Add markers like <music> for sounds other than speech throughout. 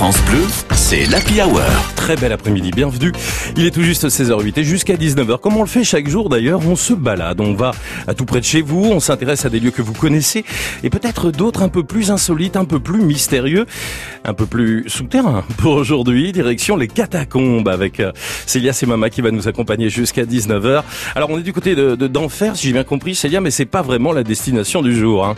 France Bleu, c'est l'Happy Hour. Très bel après-midi, bienvenue. Il est tout juste 16h08 et jusqu'à 19h. Comme on le fait chaque jour d'ailleurs, on se balade, on va à tout près de chez vous, on s'intéresse à des lieux que vous connaissez et peut-être d'autres un peu plus insolites, un peu plus mystérieux, un peu plus souterrains. Pour aujourd'hui, direction les catacombes avec euh, Célia Semama qui va nous accompagner jusqu'à 19h. Alors on est du côté de d'enfer, si j'ai bien compris Célia, mais c'est pas vraiment la destination du jour. Hein.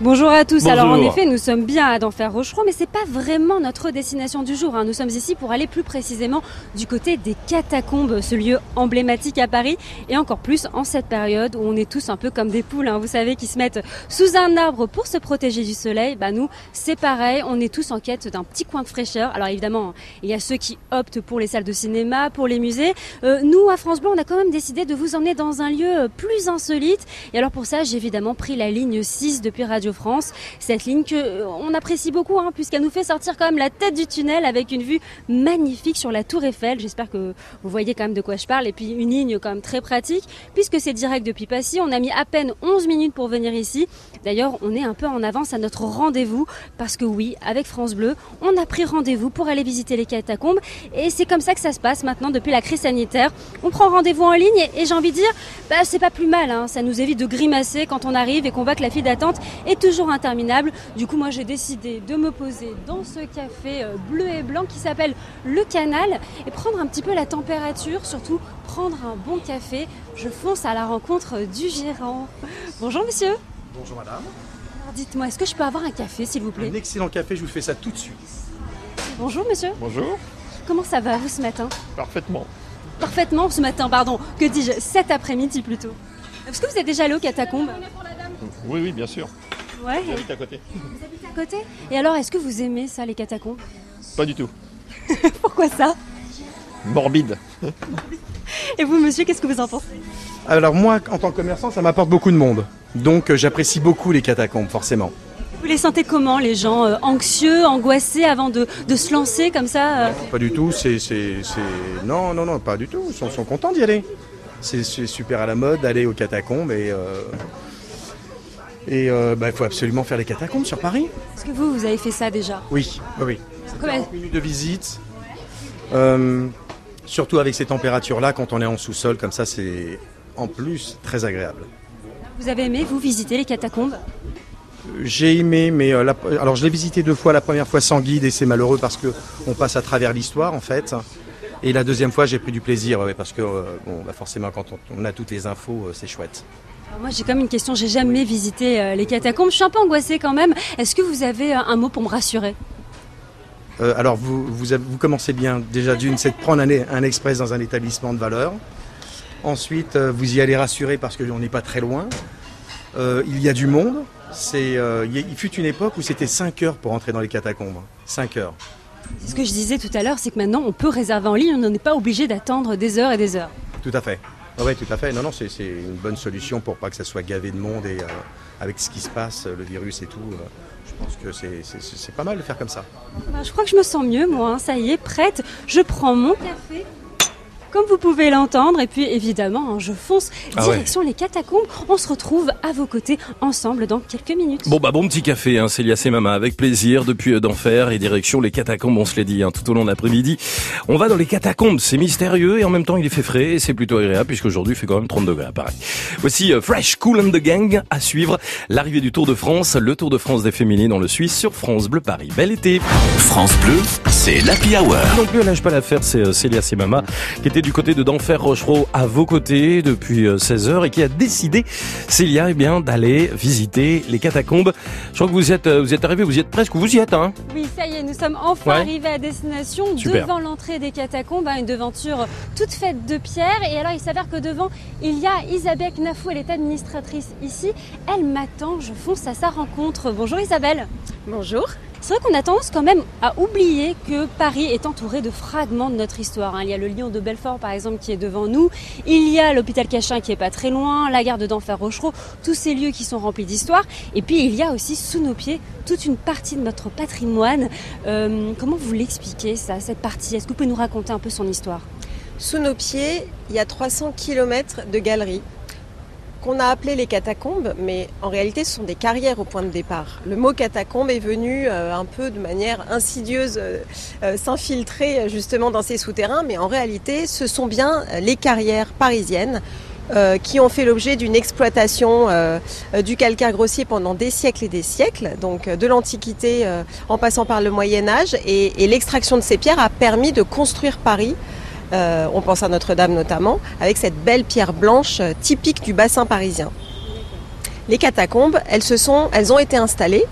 Bonjour à tous. Alors en effet, nous sommes bien à d'Enfer Rochereau, mais c'est pas vraiment notre destination du jour. hein. Nous sommes ici pour aller plus précisément du côté des catacombes, ce lieu emblématique à Paris, et encore plus en cette période où on est tous un peu comme des poules, hein, vous savez, qui se mettent sous un arbre pour se protéger du soleil. Bah nous, c'est pareil. On est tous en quête d'un petit coin de fraîcheur. Alors évidemment, il y a ceux qui optent pour les salles de cinéma, pour les musées. Euh, nous, à France Bleu, on a quand même décidé de vous emmener dans un lieu plus insolite. Et alors pour ça, j'ai évidemment pris la ligne 6 depuis Radio France. Cette ligne que euh, on apprécie beaucoup, hein, puisqu'elle nous fait sortir quand même la tête du tunnel avec une vue magnifique sur la Tour Eiffel. J'espère que vous voyez quand même de quoi je parle. Et puis une ligne quand même très pratique, puisque c'est direct depuis Passy. On a mis à peine 11 minutes pour venir ici. D'ailleurs, on est un peu en avance à notre rendez-vous, parce que oui, avec France Bleu, on a pris rendez-vous pour aller visiter les catacombes. Et c'est comme ça que ça se passe maintenant depuis la crise sanitaire. On prend rendez-vous en ligne et, j'ai envie de dire, bah, c'est pas plus mal. hein. Ça nous évite de grimacer quand on arrive et qu'on voit que la file d'attente est toujours interminable. Du coup, moi, j'ai décidé de me poser dans ce café euh, bleu et blanc qui s'appelle Le Canal et prendre un petit peu la température, surtout prendre un bon café. Je fonce à la rencontre du gérant. Bonjour, monsieur. Bonjour madame. Alors, Dites-moi, est-ce que je peux avoir un café, s'il vous plaît? Un excellent café, je vous fais ça tout de suite. Bonjour, monsieur. Bonjour, Comment ça va, vous, ce matin? Parfaitement. Parfaitement ce matin, pardon. Que dis-je Cet après-midi plutôt. Est-ce que vous êtes déjà allé aux catacombes Oui, oui, bien sûr. Ouais. J'habite à côté. Vous habitez à côté? Et alors, est-ce que vous aimez ça, les catacombes? Pas du tout. <laughs> Pourquoi ça? Morbide. Et vous, monsieur, qu'est-ce que vous en pensez? Alors moi, en tant que commerçant, ça m'apporte beaucoup de monde. Donc euh, j'apprécie beaucoup les catacombes, forcément. Vous les sentez comment, les gens euh, Anxieux, angoissés avant de, de se lancer comme ça euh? Pas du tout, c'est... c'est- c'est- Non, non, non, pas du tout. Ils sont, sont contents d'y aller. C'est c'est super à la mode d'aller aux catacombes et... euh, Et euh, bah, il faut absolument faire les catacombes sur Paris. Est-ce que vous, vous avez fait ça déjà? Oui, oui, oui. Comment- 40 minutes de visite. Euh, surtout avec ces températures-là, quand on est en sous-sol, comme ça, c'est en plus très agréable. Vous avez aimé, vous, visiter les catacombes? J'ai aimé, mais euh, la- alors je l'ai visité deux fois. La première fois sans guide et c'est malheureux parce que on passe à travers l'histoire en fait. Et la deuxième fois, j'ai pris du plaisir ouais, parce que euh, bon, bah, forcément, quand on, on a toutes les infos, euh, c'est chouette. Alors Moi, j'ai même une question. J'ai jamais visité euh, les catacombes. Je suis un peu angoissée quand même. Est-ce que vous avez euh, un mot pour me rassurer? Euh, alors vous, vous, avez- vous commencez bien. Déjà d'une, c'est de prendre un, un express dans un établissement de valeur. Ensuite, euh, vous y allez rassurer parce qu'on n'est pas très loin. Euh, il y a du monde. Il fut une époque où c'était 5 heures pour entrer dans les catacombes. 5 heures. Ce que je disais tout à l'heure, c'est que maintenant, on peut réserver en ligne. On n'est pas obligé d'attendre des heures et des heures. Tout à fait. Oui, tout à fait. Non, non, c'est une bonne solution pour pas que ça soit gavé de monde et euh, avec ce qui se passe, le virus et tout. euh, je pense que c'est- pas mal de faire comme ça. Ben, je crois que je me sens mieux, moi. hein. Ça y est, prête. Je prends mon café. Comme vous pouvez l'entendre, et puis évidemment, hein, je fonce Ah ouais. direction les catacombes. On se retrouve à vos côtés ensemble dans quelques minutes. Bon bah bon petit café, hein, Célia Semama, avec plaisir, depuis euh, d'enfer et direction les catacombes, on se l'est dit, hein, tout au long de l'après-midi. On va dans les catacombes, c'est mystérieux et en même temps il est fait frais et c'est plutôt agréable puisqu'aujourd'hui il fait quand même 30 degrés à Paris. Voici euh, Fresh Cool and the Gang à suivre, l'arrivée du Tour de France, le Tour de France des féminines dans le Suisse sur France Bleu Paris. Bel été France Bleu, c'est l'Happy Hour. non plus, elle lâche pas l'affaire, c'est euh, Célia Semama qui était du côté de d'Enfer Rochereau à vos côtés depuis 16h et qui a décidé, Célia, eh bien, d'aller visiter les catacombes. Je crois que vous êtes, euh, vous êtes arrivé, vous y êtes presque, vous y êtes, hein Oui, ça y est, nous sommes enfin Ouais. arrivés à destination Super. devant l'entrée des catacombes, hein, une devanture toute faite de pierre. Et alors, il s'avère que devant, il y a Isabelle Knafou, elle est administratrice ici. Elle m'attend, je fonce à sa rencontre. Bonjour Isabelle. Bonjour. C'est vrai qu'on a tendance quand même à oublier que Paris est entouré de fragments de notre histoire. hein. Il y a le lion de Belfort, par exemple, qui est devant nous. Il y a l'hôpital Cachin qui est pas très loin, la gare de d'Enfer Rochereau, tous ces lieux qui sont remplis d'histoire. Et puis, il y a aussi sous nos pieds toute une partie de notre patrimoine. Euh, comment vous l'expliquez, ça, cette partie? Est-ce que vous pouvez nous raconter un peu son histoire? Sous nos pieds, il y a 300 km de galeries. Qu'on a appelé les catacombes, mais en réalité ce sont des carrières au point de départ. Le mot catacombe est venu euh, un peu de manière insidieuse euh, euh, s'infiltrer justement dans ces souterrains, mais en réalité ce sont bien les carrières parisiennes qui ont fait l'objet d'une exploitation du calcaire grossier pendant des siècles et des siècles, donc de l'Antiquité en passant par le Moyen Âge, et l'extraction de ces pierres a permis de construire Paris euh, on pense à Notre-Dame notamment, avec cette belle pierre blanche euh, typique du bassin parisien. Les catacombes, elles, se sont, elles ont été installées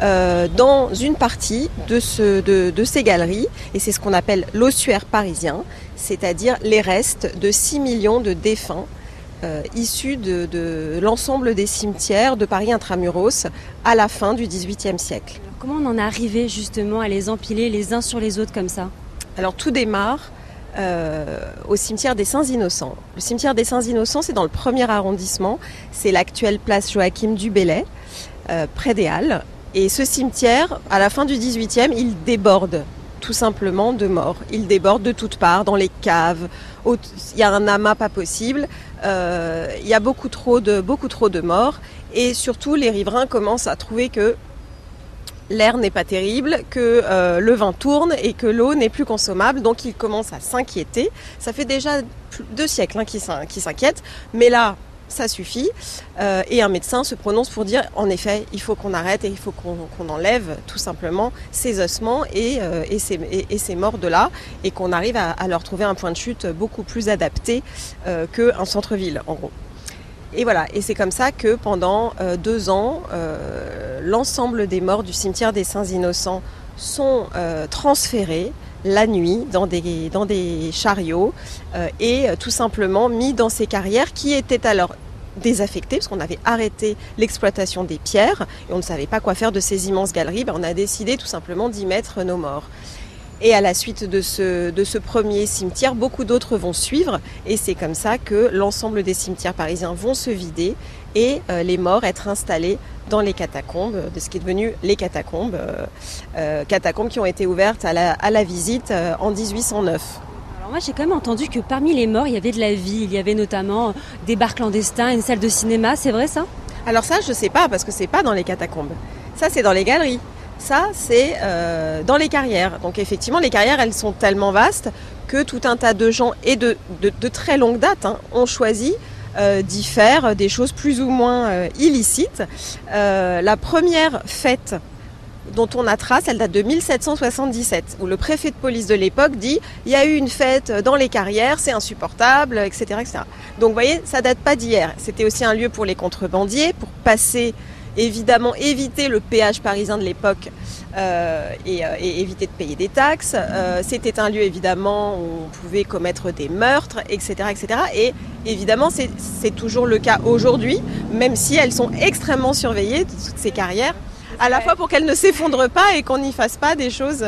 euh, dans une partie de, ces galeries, et c'est ce qu'on appelle l'ossuaire parisien, c'est-à-dire les restes de 6 millions de défunts issus de, l'ensemble des cimetières de Paris intramuros à la fin du XVIIIe siècle. comment on en est arrivé justement à les empiler les uns sur les autres comme ça? Alors tout démarre euh, au cimetière des Saints Innocents. Le cimetière des Saints Innocents, c'est dans le premier arrondissement. C'est l'actuelle place Joachim du Bellay, euh, près des Halles. Et ce cimetière, à la fin du 18e, il déborde tout simplement de morts. Il déborde de toutes parts, dans les caves. Il y a un amas pas possible. Euh, il y a beaucoup trop de beaucoup trop de morts. Et surtout, les riverains commencent à trouver que l'air n'est pas terrible, que euh, le vin tourne et que l'eau n'est plus consommable. Donc ils commencent à s'inquiéter. Ça fait déjà deux siècles hein, qu'ils s'inquiètent. Mais là, ça suffit. Euh, et un médecin se prononce pour dire, en effet, il faut qu'on arrête et il faut qu'on enlève tout simplement ces ossements et, euh, ces, morts de là et qu'on arrive à, leur trouver un point de chute beaucoup plus adapté qu'un centre-ville, en gros. Et voilà, et c'est comme ça que pendant euh, deux ans, euh, l'ensemble des morts du cimetière des Saints Innocents sont euh, transférés la nuit dans des, dans des chariots et tout simplement mis dans ces carrières qui étaient alors désaffectées parce qu'on avait arrêté l'exploitation des pierres et on ne savait pas quoi faire de ces immenses galeries. Ben, on a décidé tout simplement d'y mettre nos morts. Et à la suite de ce, de ce premier cimetière, beaucoup d'autres vont suivre. Et c'est comme ça que l'ensemble des cimetières parisiens vont se vider et euh, les morts être installés dans les catacombes, de ce qui est devenu les catacombes, euh, euh, catacombes qui ont été ouvertes à la, à la visite en 1809. Alors moi j'ai quand même entendu que parmi les morts il y avait de la vie, il y avait notamment des bars clandestins, une salle de cinéma, c'est vrai ça? Alors ça je sais pas parce que c'est pas dans les catacombes, ça c'est dans les galeries. Ça, c'est euh, dans les carrières. Donc effectivement, les carrières, elles sont tellement vastes que tout un tas de gens, et de, très longue date, hein, ont choisi euh, d'y faire des choses plus ou moins euh, illicites. la première fête dont on a trace, elle date de 1777, où le préfet de police de l'époque dit il y a eu une fête dans les carrières, c'est insupportable, etc., etc. Donc vous voyez, ça date pas d'hier. C'était aussi un lieu pour les contrebandiers, pour passer évidemment éviter le péage parisien de l'époque euh, euh, et, éviter de payer des taxes. Euh, c'était un lieu évidemment où on pouvait commettre des meurtres, etc. etc. Et évidemment, c'est toujours le cas aujourd'hui, même si elles sont extrêmement surveillées, toutes ces carrières, à la fois pour qu'elles ne s'effondrent pas et qu'on n'y fasse pas des choses...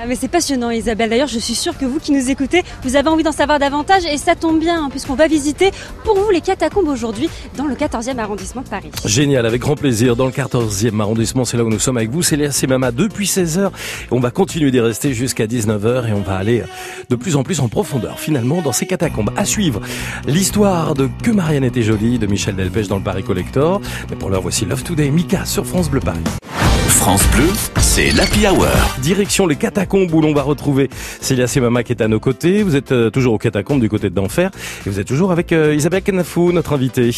Ah, mais c'est passionnant Isabelle. D'ailleurs, je suis sûre que vous qui nous écoutez, vous avez envie d'en savoir davantage et ça tombe bien hein, puisqu'on va visiter pour vous les catacombes aujourd'hui dans le 14e arrondissement de Paris. Génial, avec grand plaisir. Dans le 14e arrondissement, c'est là où nous sommes avec vous. C'est Léa Semama depuis 16h. On va continuer d'y rester jusqu'à 19h et on va aller de plus en plus en profondeur finalement dans ces catacombes. À suivre, l'histoire de Que Marianne était jolie de Michel Delpech dans le Paris Collector. Mais pour l'heure, voici Love Today, Mika sur France Bleu Paris. France Bleu, c'est l'Happy Hour. Direction les catacombes où l'on va retrouver Célia Semama qui est à nos côtés. Vous êtes euh, toujours aux catacombes du côté de d'Enfer et vous êtes toujours avec euh, Isabelle Kenafou, notre invitée.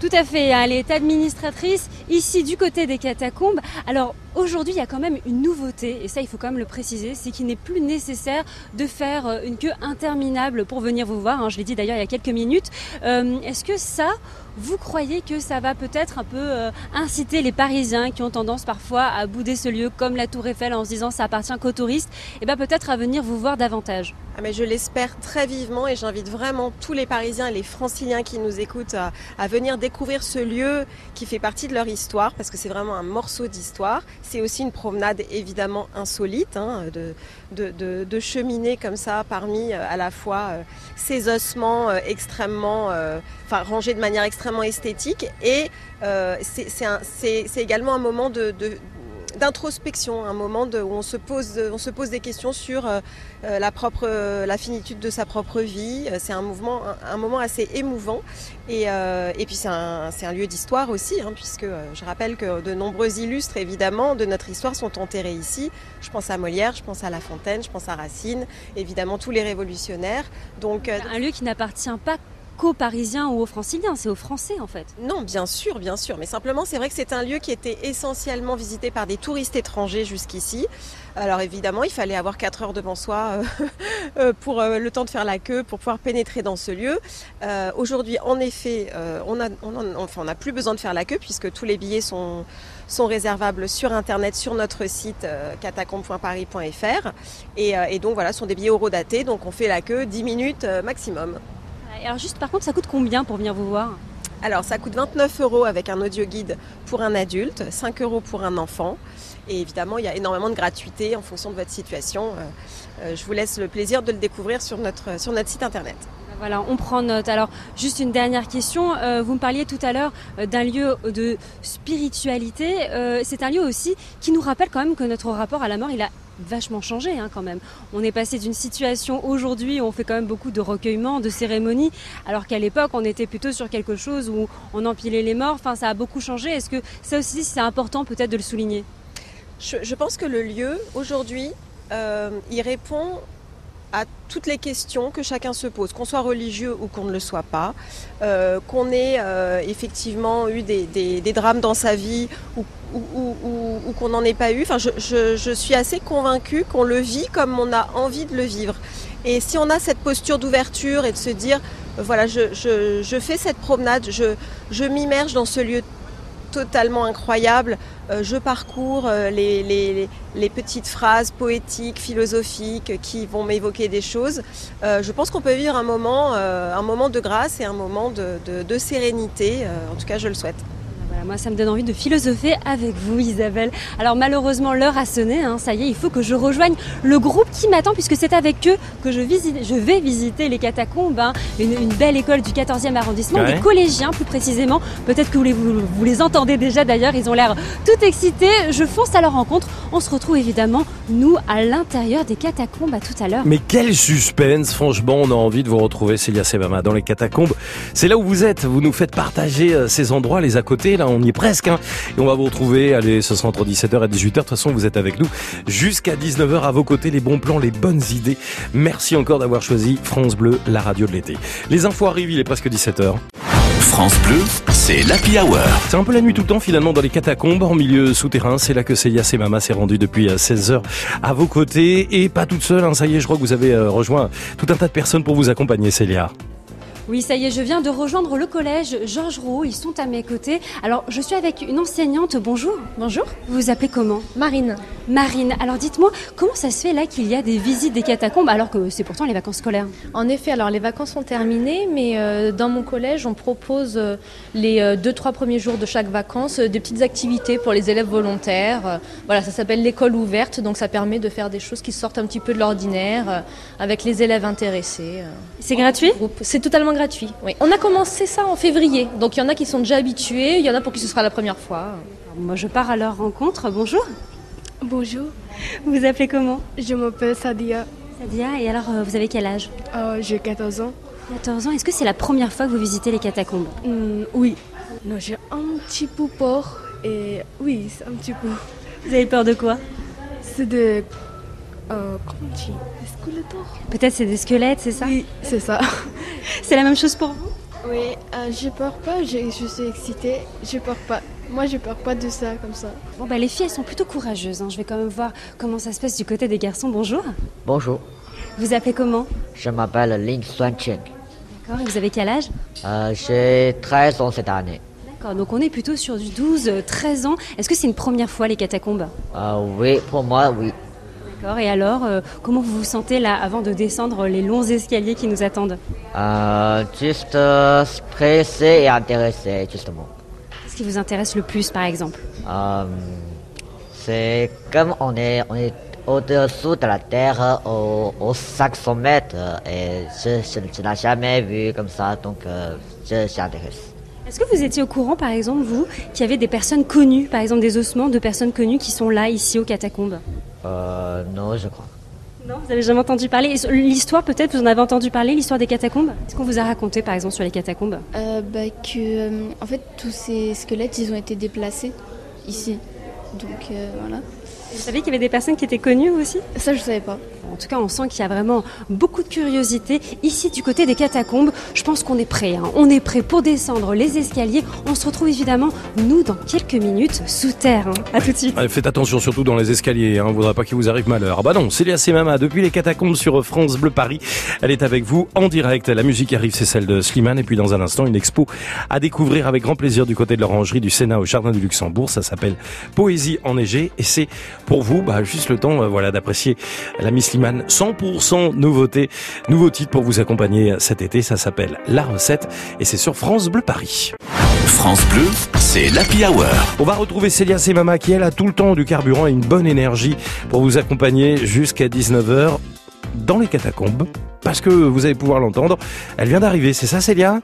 Tout à fait, elle est administratrice ici du côté des catacombes. Alors aujourd'hui, il y a quand même une nouveauté, et ça il faut quand même le préciser, c'est qu'il n'est plus nécessaire de faire euh, une queue interminable pour venir vous voir. Hein. Je l'ai dit d'ailleurs il y a quelques minutes. Est-ce que ça, vous croyez que ça va peut-être un peu euh, inciter les Parisiens qui ont tendance parfois à bouder ce lieu comme la Tour Eiffel en se disant ça appartient qu'aux touristes, et eh bien peut-être à venir vous voir davantage ah mais Je l'espère très vivement et j'invite vraiment tous les Parisiens et les Franciliens qui nous écoutent à, venir découvrir ce lieu qui fait partie de leur histoire parce que c'est vraiment un morceau d'histoire. C'est aussi une promenade évidemment insolite hein, de, de, cheminer comme ça parmi euh, à la fois euh, ces ossements extrêmement, enfin rangés de manière extrêmement esthétique et euh, c'est également un moment de, d'introspection, un moment où on se pose, on se pose des questions sur euh, euh, la propre, euh, la finitude de sa propre vie. C'est un un, moment assez émouvant. Et, et puis c'est un, un lieu d'histoire aussi, hein, puisque je rappelle que de nombreux illustres, évidemment, de notre histoire sont enterrés ici. Je pense à Molière, je pense à La Fontaine, je pense à Racine, évidemment tous les révolutionnaires. Donc Un lieu qui n'appartient pas qu'aux Parisiens ou aux Franciliens, c'est aux Français en fait. Non, bien sûr, bien sûr. Mais simplement, c'est vrai que c'est un lieu qui était essentiellement visité par des touristes étrangers jusqu'ici. Alors évidemment, il fallait avoir 4 heures devant soi euh, <laughs> euh, pour euh, le temps de faire la queue, pour pouvoir pénétrer dans ce lieu. Aujourd'hui, en effet, on a, on en- enfin, n'a plus besoin de faire la queue puisque tous les billets sont sont réservables sur internet sur notre site catacombe.paris.fr et, donc voilà, ce sont des billets eurodatés donc on fait la queue 10 minutes maximum. Alors juste par contre, ça coûte combien pour venir vous voir? Alors, ça coûte 29 euros avec un audio guide pour un adulte, 5 euros pour un enfant. Et évidemment, il y a énormément de gratuité en fonction de votre situation. Euh, euh, je vous laisse le plaisir de le découvrir sur notre site internet. Voilà, on prend note. Alors, juste une dernière question. Euh, vous me parliez tout à l'heure euh, d'un lieu de spiritualité. Euh, c'est un lieu aussi qui nous rappelle quand même que notre rapport à la mort, il a vachement changé hein, quand même. On est passé d'une situation aujourd'hui où on fait quand même beaucoup de recueillements, de cérémonies, alors qu'à l'époque, on était plutôt sur quelque chose où on empilait les morts. Enfin, ça a beaucoup changé. Est-ce que ça aussi, c'est important peut-être de le souligner? Je, pense que le lieu, aujourd'hui, il répond à toutes les questions que chacun se pose, qu'on soit religieux ou qu'on ne le soit pas, euh, qu'on ait euh, effectivement eu des, drames dans sa vie ou, qu'on n'en ait pas eu. Je, suis assez convaincue qu'on le vit comme on a envie de le vivre. Et si on a cette posture d'ouverture et de se dire, voilà, je, fais cette promenade, je, je m'immerge dans ce lieu totalement incroyable. Euh, je parcours euh, les, petites phrases poétiques, philosophiques qui vont m'évoquer des choses. Euh, je pense qu'on peut vivre un moment, un moment de grâce et un moment de, sérénité. En tout cas, je le souhaite. Voilà, moi, ça me donne envie de philosopher avec vous, Isabelle. Alors, malheureusement, l'heure a sonné. hein, ça y est, il faut que je rejoigne le groupe qui m'attend, puisque c'est avec eux que je, visite, je vais visiter les catacombes. hein, une, une belle école du 14e arrondissement, Ouais. des collégiens plus précisément. Peut-être que vous les, vous, vous les entendez déjà d'ailleurs. Ils ont l'air tout excités. Je fonce à leur rencontre. On se retrouve évidemment, nous, à l'intérieur des catacombes. À tout à l'heure. Mais quel suspense, franchement, on a envie de vous retrouver, Célia Sebama, dans les catacombes. C'est là où vous êtes, vous nous faites partager euh, ces endroits, les à côté, là on y est presque. hein. Et on va vous retrouver, allez, ce sera entre 17h et 18h, de toute façon vous êtes avec nous jusqu'à 19h à vos côtés, les bons plans, les bonnes idées. Merci encore d'avoir choisi France Bleu, la radio de l'été. Les infos arrivent, il est presque 17h. France Bleu, c'est l'Happy Hour. C'est un peu la nuit tout le temps finalement dans les catacombes, en milieu souterrain. C'est là que Célia Semama s'est rendue depuis 16h à vos côtés et pas toute seule. hein. Ça y est, je crois que vous avez euh, rejoint tout un tas de personnes pour vous accompagner, Célia. Oui, ça y est, je viens de rejoindre le collège Georges Rouault. Ils sont à mes côtés. Alors, je suis avec une enseignante. Bonjour. Bonjour, Vous vous appelez comment? Marine. Marine. Alors, dites-moi, comment ça se fait là qu'il y a des visites des catacombes alors que c'est pourtant les vacances scolaires? En effet, alors les vacances sont terminées, mais euh, dans mon collège, on propose euh, les euh, deux, trois premiers jours de chaque vacances euh, des petites activités pour les élèves volontaires. Voilà, ça s'appelle l'école ouverte, donc ça permet de faire des choses qui sortent un petit peu de l'ordinaire avec les élèves intéressés. C'est gratuit? C'est totalement gratuit. Oui. On a commencé ça en février, donc il y en a qui sont déjà habitués, il y en a pour qui ce sera la première fois. Alors, Moi, je pars à leur rencontre. Bonjour. Bonjour, Vous vous appelez comment? Je m'appelle Sadia, Sadia. Et alors, euh, vous avez quel âge? Euh, j'ai 14 ans. 14 ans. Est-ce que c'est la première fois que vous visitez les catacombes? Hmm, oui, non, j'ai un petit peu peur et oui, c'est un petit peu. Vous avez peur de quoi? C'est de. Euh, comment on dit? Des squeletteurs Peut-être c'est des squelettes, c'est ça? Oui, c'est ça. C'est la même chose pour vous Oui, euh, j'ai peur pas, je, je suis excitée, j'ai peur pas. Moi, j'ai peur pas de ça comme ça. Bon, bah, les filles, elles sont plutôt courageuses. hein. Je vais quand même voir comment ça se passe du côté des garçons. Bonjour. Bonjour, Vous appelez comment je m'appelle Ling Xuanchen. D'accord. Et vous avez quel âge Euh, J'ai 13 ans cette année. D'accord. Donc, on est plutôt sur du 12, euh, 13 ans. Est-ce que c'est une première fois les catacombes? Euh, oui, pour moi, oui. D'accord. Et alors, euh, comment vous vous sentez là avant de descendre les longs escaliers qui nous attendent Euh, juste euh, stressé et intéressé, justement. Qu'est-ce qui vous intéresse le plus, par exemple Euh, C'est comme on est, on est au-dessous de la terre au, au 500 mètres et je, je, je n'ai jamais vu comme ça, donc euh, je, je suis intéressé. Est-ce que vous étiez au courant, par exemple, vous, qu'il y avait des personnes connues, par exemple des ossements de personnes connues qui sont là, ici, aux catacombes Euh, non, je crois. Non, vous avez jamais entendu parler. L'histoire, peut-être, vous en avez entendu parler, l'histoire des catacombes? Est-ce qu'on vous a raconté, par exemple, sur les catacombes? Euh, bah, que, euh, en fait, tous ces squelettes, ils ont été déplacés ici. Donc euh, voilà. Vous savez qu'il y avait des personnes qui étaient connues aussi? Ça, je savais pas. En tout cas, on sent qu'il y a vraiment beaucoup de curiosité. Ici, du côté des catacombes, je pense qu'on est prêt. hein. On est prêt pour descendre les escaliers. On se retrouve évidemment, nous, dans quelques minutes, sous terre. hein. À tout de suite. Faites attention surtout dans les escaliers, hein, on voudra pas qu'il vous arrive malheur. Ah bah non, Célia Semama, depuis les catacombes sur France Bleu Paris, elle est avec vous en direct. La musique arrive, c'est celle de Slimane, et puis dans un instant, une expo à découvrir avec grand plaisir du côté de l'orangerie du Sénat au Jardin du Luxembourg. Ça s'appelle Poésie enneigée, et c'est pour vous, bah, juste le temps, euh, voilà, d'apprécier la Miss Slimane. 100% nouveauté, nouveau titre pour vous accompagner cet été. Ça s'appelle La Recette, et c'est sur France Bleu Paris. France Bleu, c'est l'Happy Hour. On va retrouver Célia Semama qui elle a tout le temps du carburant et une bonne énergie pour vous accompagner jusqu'à 19h dans les catacombes. Parce que vous allez pouvoir l'entendre, elle vient d'arriver, c'est ça Célia?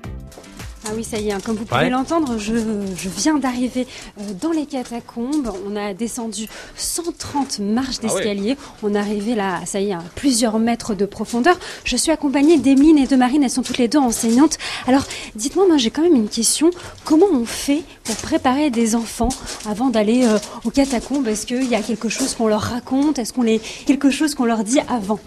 Ah oui, ça y est, hein, comme vous pouvez Ouais. l'entendre, je, je viens d'arriver euh, dans les catacombes. On a descendu 130 marches Ah d'escalier. On est arrivé là, ça y est, à plusieurs mètres de profondeur. Je suis accompagnée d'Emeline et de Marine, elles sont toutes les deux enseignantes. Alors, dites-moi, moi j'ai quand même une question. Comment on fait pour préparer des enfants avant d'aller euh, aux catacombes? Est-ce qu'il y a quelque chose qu'on leur raconte? Est-ce qu'on les quelque chose qu'on leur dit avant?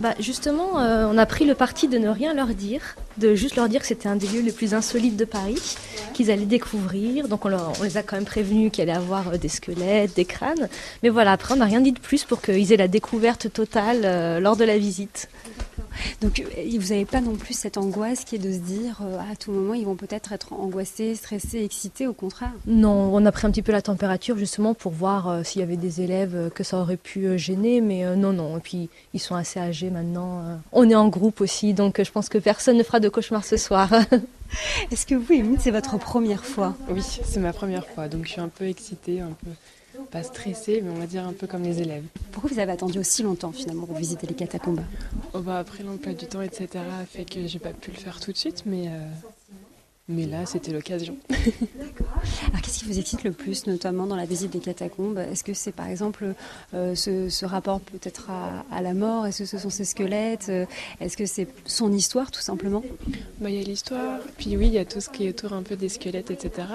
Bah justement, euh, on a pris le parti de ne rien leur dire, de juste leur dire que c'était un des lieux les plus insolites de Paris, qu'ils allaient découvrir. Donc on, leur- on les a quand même prévenus qu'il allait avoir euh, des squelettes, des crânes. Mais voilà, après on n'a rien dit de plus pour qu'ils aient la découverte totale euh, lors de la visite. Donc, euh, vous n'avez pas non plus cette angoisse qui est de se dire euh, à tout moment ils vont peut-être être angoissés, stressés, excités, au contraire. Non, on a pris un petit peu la température justement pour voir euh, s'il y avait des élèves euh, que ça aurait pu euh, gêner, mais euh, non, non. Et puis ils sont assez âgés maintenant. euh. On est en groupe aussi, donc euh, je pense que personne ne fera de cauchemar ce soir. <laughs> Est-ce que vous, Émile, c'est votre première fois? Oui, c'est ma première fois, donc je suis un peu excitée, un peu pas stressée, mais on va dire un peu comme les élèves. Pourquoi vous avez attendu aussi longtemps finalement pour visiter les catacombes? Oh, bah, après l'emploi du temps, etc., a fait que j'ai pas pu le faire tout de suite, mais, euh, mais là, c'était l'occasion. <laughs> Alors qu'est-ce qui vous excite le plus, notamment dans la visite des catacombes? Est-ce que c'est par exemple euh, ce, ce rapport peut-être à, à la mort? Est-ce que ce sont ces squelettes? Est-ce que c'est son histoire tout simplement? Bah, Il y a l'histoire, puis oui, il y a tout ce qui est autour un peu des squelettes, etc.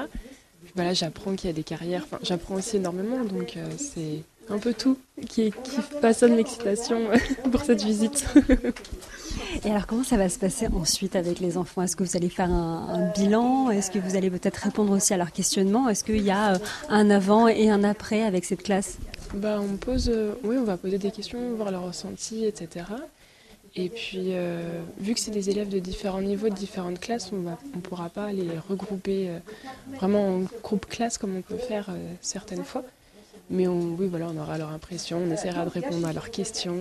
Puis, bah, là, j'apprends qu'il y a des carrières, enfin, j'apprends aussi énormément, donc euh, c'est un peu tout qui, qui façonne l'excitation <laughs> pour cette visite. <laughs> Et alors comment ça va se passer ensuite avec les enfants? Est-ce que vous allez faire un, un bilan? Est-ce que vous allez peut-être répondre aussi à leurs questionnements? Est-ce qu'il y a euh, un avant et un après avec cette classe? Bah, on pose, euh, oui, on va poser des questions, voir leurs ressentis, etc. Et puis, euh, vu que c'est des élèves de différents niveaux, de différentes classes, on ne pourra pas les regrouper euh, vraiment en groupe classe comme on peut faire euh, certaines fois. Mais on, oui, voilà, on aura leur impression, on essaiera de répondre à leurs questions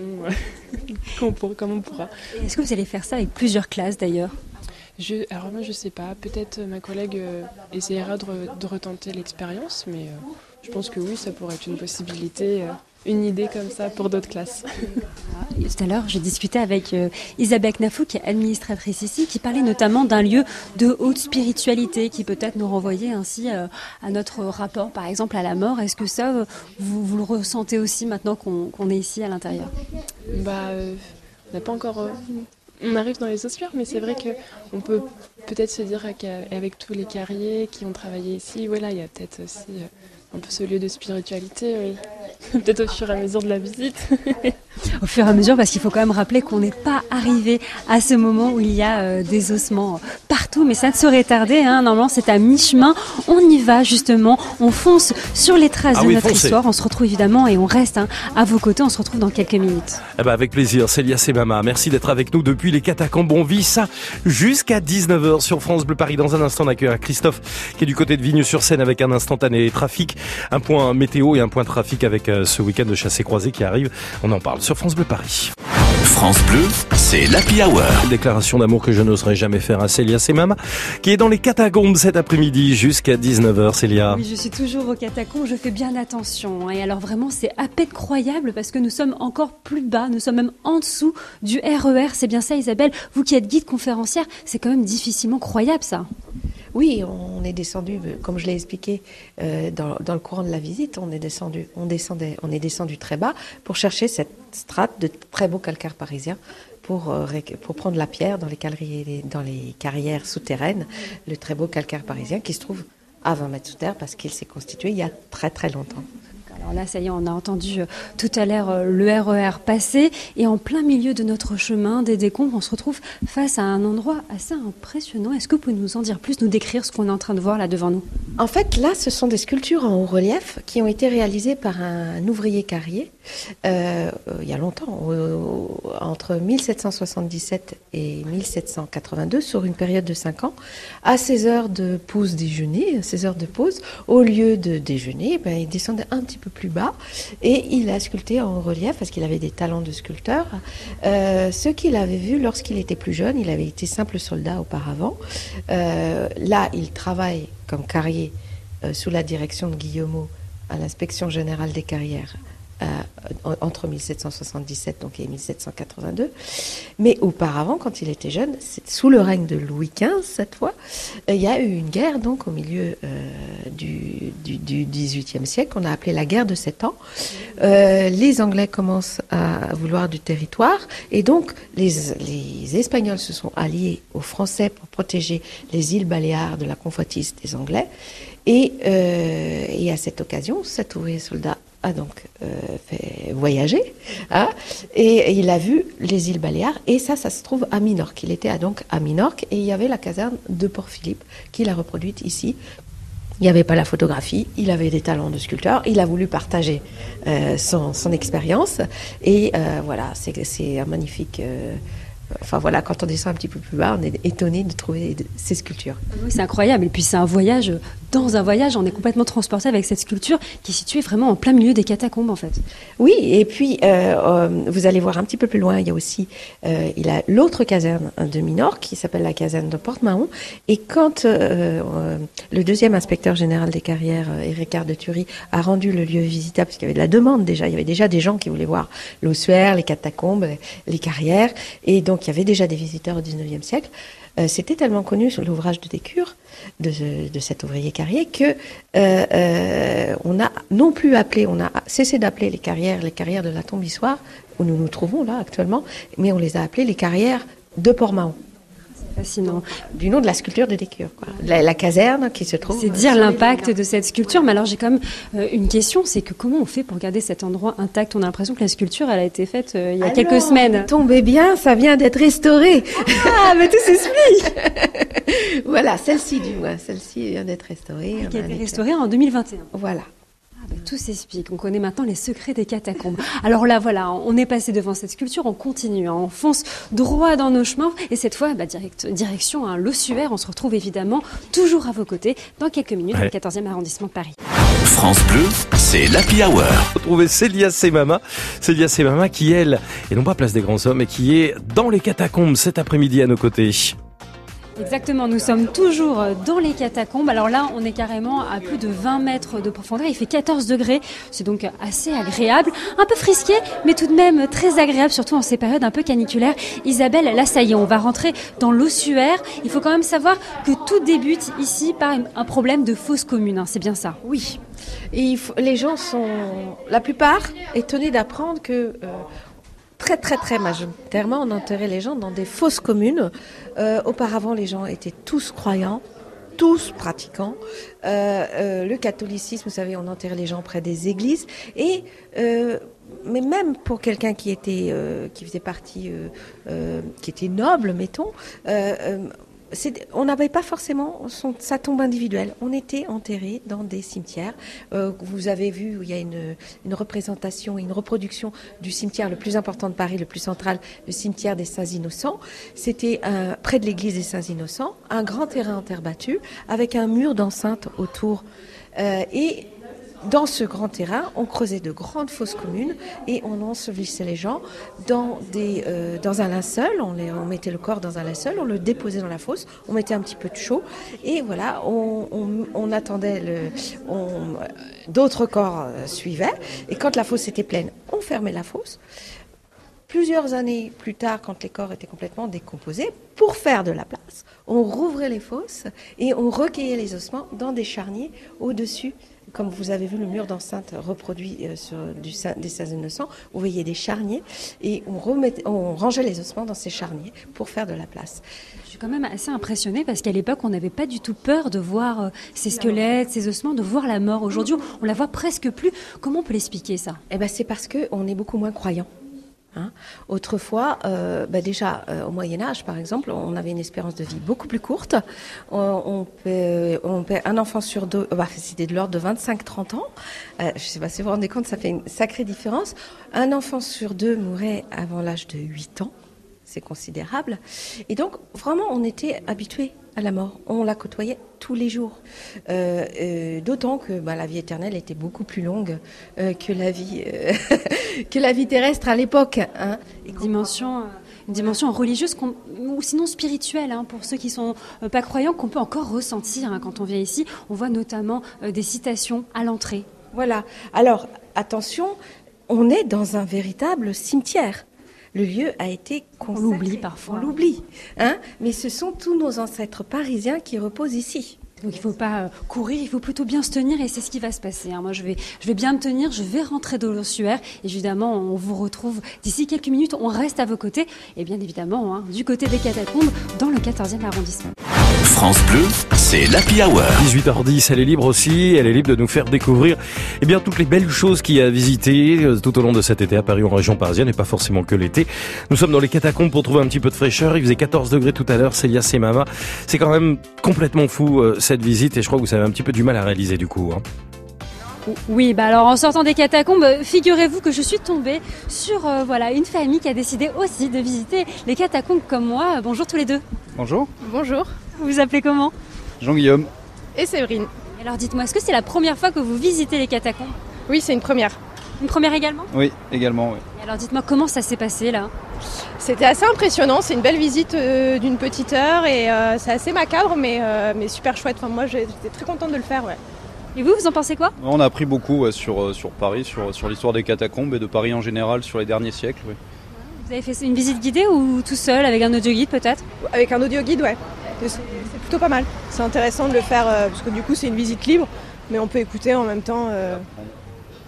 <laughs> comme, on pour- comme on pourra. Est-ce que vous allez faire ça avec plusieurs classes d'ailleurs? Je, alors moi, je sais pas, peut-être ma collègue essaiera de, re- de retenter l'expérience, mais je pense que oui, ça pourrait être une possibilité, une idée comme ça pour d'autres classes. <laughs> Tout à l'heure, j'ai discuté avec euh, Isabelle Knafou, qui est administratrice ici, qui parlait notamment d'un lieu de haute spiritualité, qui peut-être nous renvoyait ainsi euh, à notre rapport, par exemple, à la mort. Est-ce que ça, vous, vous le ressentez aussi maintenant qu'on est ici à l'intérieur? Bah, euh, on n'a pas encore. on arrive dans les ossuaires, mais c'est vrai que on peut peut-être se dire qu'avec tous les carriers qui ont travaillé ici, voilà, il y a peut-être aussi un peu ce lieu de spiritualité, oui. <laughs> peut-être au fur et à mesure de la visite. <laughs> Au fur et à mesure, parce qu'il faut quand même rappeler qu'on n'est pas arrivé à ce moment où il y a euh, des ossements partout, mais ça ne saurait tarder. Hein. Normalement, c'est à mi-chemin. On y va justement, on fonce sur les traces Ah de oui, notre foncez. histoire. On se retrouve évidemment et on reste hein, à vos côtés. On se retrouve dans quelques minutes. Eh ben avec plaisir, Célia Semama. Merci d'être avec nous depuis les catacombes. On vit ça jusqu'à 19h sur France Bleu Paris. Dans un instant, on accueille Christophe qui est du côté de Vigneux-sur-Seine avec un instantané trafic, un point météo et un point trafic avec euh, ce week-end de chassé-croisé qui arrive. On en parle sur France Bleu Paris. France Bleu, c'est l'Happy Hour. Déclaration d'amour que je n'oserais jamais faire à Célia Semama qui est dans les catacombes cet après-midi jusqu'à 19h, Célia. Oui, je suis toujours au catacombes, je fais bien attention. hein. Et alors vraiment, c'est à peine croyable parce que nous sommes encore plus bas, nous sommes même en dessous du RER. C'est bien ça, Isabelle? Vous qui êtes guide conférencière, c'est quand même difficilement croyable ça. Oui, on est descendu, comme je l'ai expliqué euh, dans, le courant de la visite, on est descendu, on descendait, on est descendu très bas pour chercher cette strate de très beau calcaire parisien pour, euh, prendre la pierre dans les, galeries, dans les carrières souterraines, le très beau calcaire parisien qui se trouve à 20 mètres sous terre parce qu'il s'est constitué il y a très très longtemps. Alors là, ça y est, on a entendu euh, tout à l'heure euh, le RER passer. Et en plein milieu de notre chemin des décombres, on se retrouve face à un endroit assez impressionnant. Est-ce que vous pouvez nous en dire plus, nous décrire ce qu'on est en train de voir là devant nous? En fait, là, ce sont des sculptures en haut relief qui ont été réalisées par un ouvrier carrier euh, euh, il y a longtemps, entre 1777 et 1782, sur une période de 5 ans, à ses heures de pause déjeuner, ses heures de pause, au lieu de déjeuner, ben, il descendait un petit peu plus bas et il a sculpté en relief parce qu'il avait des talents de sculpteur. Euh, ce qu'il avait vu lorsqu'il était plus jeune, il avait été simple soldat auparavant. Là, il travaille comme carrier sous la direction de Guillemot à l'inspection générale des carrières entre 1777 donc, et 1782. Mais auparavant, quand il était jeune, sous le règne de Louis XV cette fois, euh, il y a eu une guerre donc au milieu euh, du, 18e siècle, qu'on a appelé la guerre de Sept Ans. Euh, les Anglais commencent à vouloir du territoire et donc les, Espagnols se sont alliés aux Français pour protéger les îles Baléares de la convoitise des Anglais. Et, euh, et à cette occasion, cet ouvrier soldat a donc euh, fait voyager hein, et, il a vu les îles Baléares et ça, ça se trouve à Minorque. Il était donc à Minorque et il y avait la caserne de Port-Philippe qu'il a reproduite ici. Il n'y avait pas la photographie, il avait des talents de sculpteur, il a voulu partager euh, son, expérience et euh, voilà, c'est un magnifique. Enfin voilà, quand on descend un petit peu plus bas, on est étonné de trouver ces sculptures. Oui, c'est incroyable. Et puis c'est un voyage dans un voyage. On est complètement transporté avec cette sculpture qui est située vraiment en plein milieu des catacombes en fait. Oui, et puis euh, euh, vous allez voir un petit peu plus loin, il y a aussi euh, il a l'autre caserne de Minorque qui s'appelle la caserne de Porte-Mahon. Et quand euh, le deuxième inspecteur général des carrières, euh, Ricard de Thury, a rendu le lieu visitable, parce qu'il y avait de la demande déjà, il y avait déjà des gens qui voulaient voir l'ossuaire, les catacombes, les carrières, et donc il y avait déjà des visiteurs au 19e siècle. Euh, C'était tellement connu sur l'ouvrage de Décure, de cet ouvrier carrier, que euh, euh, on a non plus appelé, on a cessé d'appeler les carrières les carrières de la Tombissoire, où nous nous trouvons là actuellement, mais on les a appelées les carrières de Port-Mahon. Fascinant. Du nom de la sculpture de Décure, quoi. La, la caserne qui se trouve. C'est dire l'impact de cette sculpture. Mais alors j'ai quand même euh, une question, c'est que comment on fait pour garder cet endroit intact? On a l'impression que la sculpture, elle a été faite euh, il y a quelques semaines. Tombez bien, ça vient d'être restauré. Ah, mais tout s'explique <laughs> voilà, celle-ci du moins, celle-ci vient d'être restaurée. Qui On a été restaurée en 2021. Voilà. Tout s'explique. On connaît maintenant les secrets des catacombes. Alors là, voilà, on est passé devant cette sculpture, on continue, hein, on fonce droit dans nos chemins. Et cette fois, bah, direct, direction hein, l'ossuaire. On se retrouve évidemment toujours à vos côtés dans quelques minutes dans le 14e arrondissement de Paris. France Bleu, c'est l'Happy Hour. Retrouver Célia Semama. Célia Semama qui, elle, est non pas place des grands hommes, mais qui est dans les catacombes cet après-midi à nos côtés. Exactement, nous sommes toujours dans les catacombes. Alors là, on est carrément à plus de 20 mètres de profondeur. Il fait 14 degrés. C'est donc assez agréable. Un peu frisqué, mais tout de même très agréable, surtout en ces périodes un peu caniculaires. Isabelle, là, ça y est, on va rentrer dans l'ossuaire. Il faut quand même savoir que tout débute ici par un problème de fosse commune. hein. C'est bien ça? Oui. Les gens sont, la plupart, étonnés d'apprendre que euh, très très très majoritairement, on enterrait les gens dans des fosses communes. Euh, auparavant, les gens étaient tous croyants. Tous pratiquants. Euh, euh, le catholicisme, vous savez, on enterrait les gens près des églises. Mais même pour quelqu'un qui qui faisait partie, qui était noble, mettons, on n'avait pas forcément sa tombe individuelle. On était enterré dans des cimetières. Euh, vous avez vu, il y a une, une représentation, une reproduction du cimetière le plus important de Paris, le plus central, le cimetière des Saints-Innocents. C'était un- près de l'église des Saints-Innocents, un grand terrain en terre battue, avec un mur d'enceinte autour. Euh, et dans ce grand terrain, on creusait de grandes fosses communes et on ensevelissait les gens dans, des, euh, dans un linceul. On, mettait le corps dans un linceul, on le déposait dans la fosse, on mettait un petit peu de chaud et voilà, on, attendait D'autres corps euh, suivaient et quand la fosse était pleine, on fermait la fosse. plusieurs années plus tard, quand les corps étaient complètement décomposés, pour faire de la place, on rouvrait les fosses et on recueillait les ossements dans des charniers au-dessus. Comme vous avez vu le mur d'enceinte reproduit euh, sur du, des saints innocents, vous voyez des charniers et on, remettait, on rangeait les ossements dans ces charniers pour faire de la place. Je suis quand même assez impressionnée parce qu'à l'époque, on n'avait pas du tout peur de voir euh, ces squelettes, ces ossements, de voir la mort. Aujourd'hui, on la voit presque plus. Comment on peut l'expliquer ça? Eh ben, c'est parce qu'on est beaucoup moins croyant. Hein. Autrefois, euh, bah déjà euh, au Moyen Âge, par exemple, on avait une espérance de vie beaucoup plus courte. On, on, on un enfant sur deux, c'était de l'ordre de 25-30 ans. Euh, je sais pas si vous vous rendez compte, ça fait une sacrée différence. Un enfant sur deux mourait avant l'âge de 8 ans. C'est considérable. Et donc, vraiment, on était habitué à la mort. On la côtoyait tous les jours. Euh, euh, D'autant que bah, la vie éternelle était beaucoup plus longue euh, que la vie <laughs> que la vie terrestre à l'époque. Hein. Une dimension, une dimension religieuse ou sinon spirituelle hein, pour ceux qui sont pas croyants qu'on peut encore ressentir hein, quand on vient ici. On voit notamment des citations à l'entrée. Voilà. Alors attention, on est dans un véritable cimetière le lieu a été consacré. On l'oublie parfois. On l'oublie. Hein Mais ce sont tous nos ancêtres parisiens qui reposent ici. Donc il ne faut pas courir, il faut plutôt bien se tenir et c'est ce qui va se passer. Hein. Moi je vais, je vais bien me tenir, je vais rentrer de l'ossuaire. Évidemment, on vous retrouve d'ici quelques minutes, on reste à vos côtés et bien évidemment hein, du côté des catacombes dans le 14e arrondissement. France Bleu, c'est l'Happy Hour. 18h10, elle est libre aussi, elle est libre de nous faire découvrir eh bien, toutes les belles choses qu'il y a à visiter euh, tout au long de cet été à Paris en région parisienne et pas forcément que l'été. Nous sommes dans les catacombes pour trouver un petit peu de fraîcheur. Il faisait 14 degrés tout à l'heure, Célia Mama. C'est quand même complètement fou euh, cette visite et je crois que vous avez un petit peu du mal à réaliser du coup. Hein. Oui, bah alors en sortant des catacombes, figurez-vous que je suis tombée sur euh, voilà une famille qui a décidé aussi de visiter les catacombes comme moi. Bonjour tous les deux. Bonjour. Bonjour. Vous vous appelez comment Jean-Guillaume. Et Séverine. Alors dites-moi, est-ce que c'est la première fois que vous visitez les catacombes Oui, c'est une première. Une première également Oui, également, oui. Et alors dites-moi comment ça s'est passé là C'était assez impressionnant, c'est une belle visite euh, d'une petite heure et euh, c'est assez macabre mais, euh, mais super chouette. Enfin, moi j'étais très contente de le faire. Ouais. Et vous, vous en pensez quoi On a appris beaucoup ouais, sur, sur Paris, sur, sur l'histoire des catacombes et de Paris en général sur les derniers siècles. Oui. Vous avez fait une visite guidée ou tout seul avec un audio guide peut-être Avec un audio guide, ouais. C'est plutôt pas mal. C'est intéressant de le faire euh, parce que du coup c'est une visite libre, mais on peut écouter en même temps. Euh...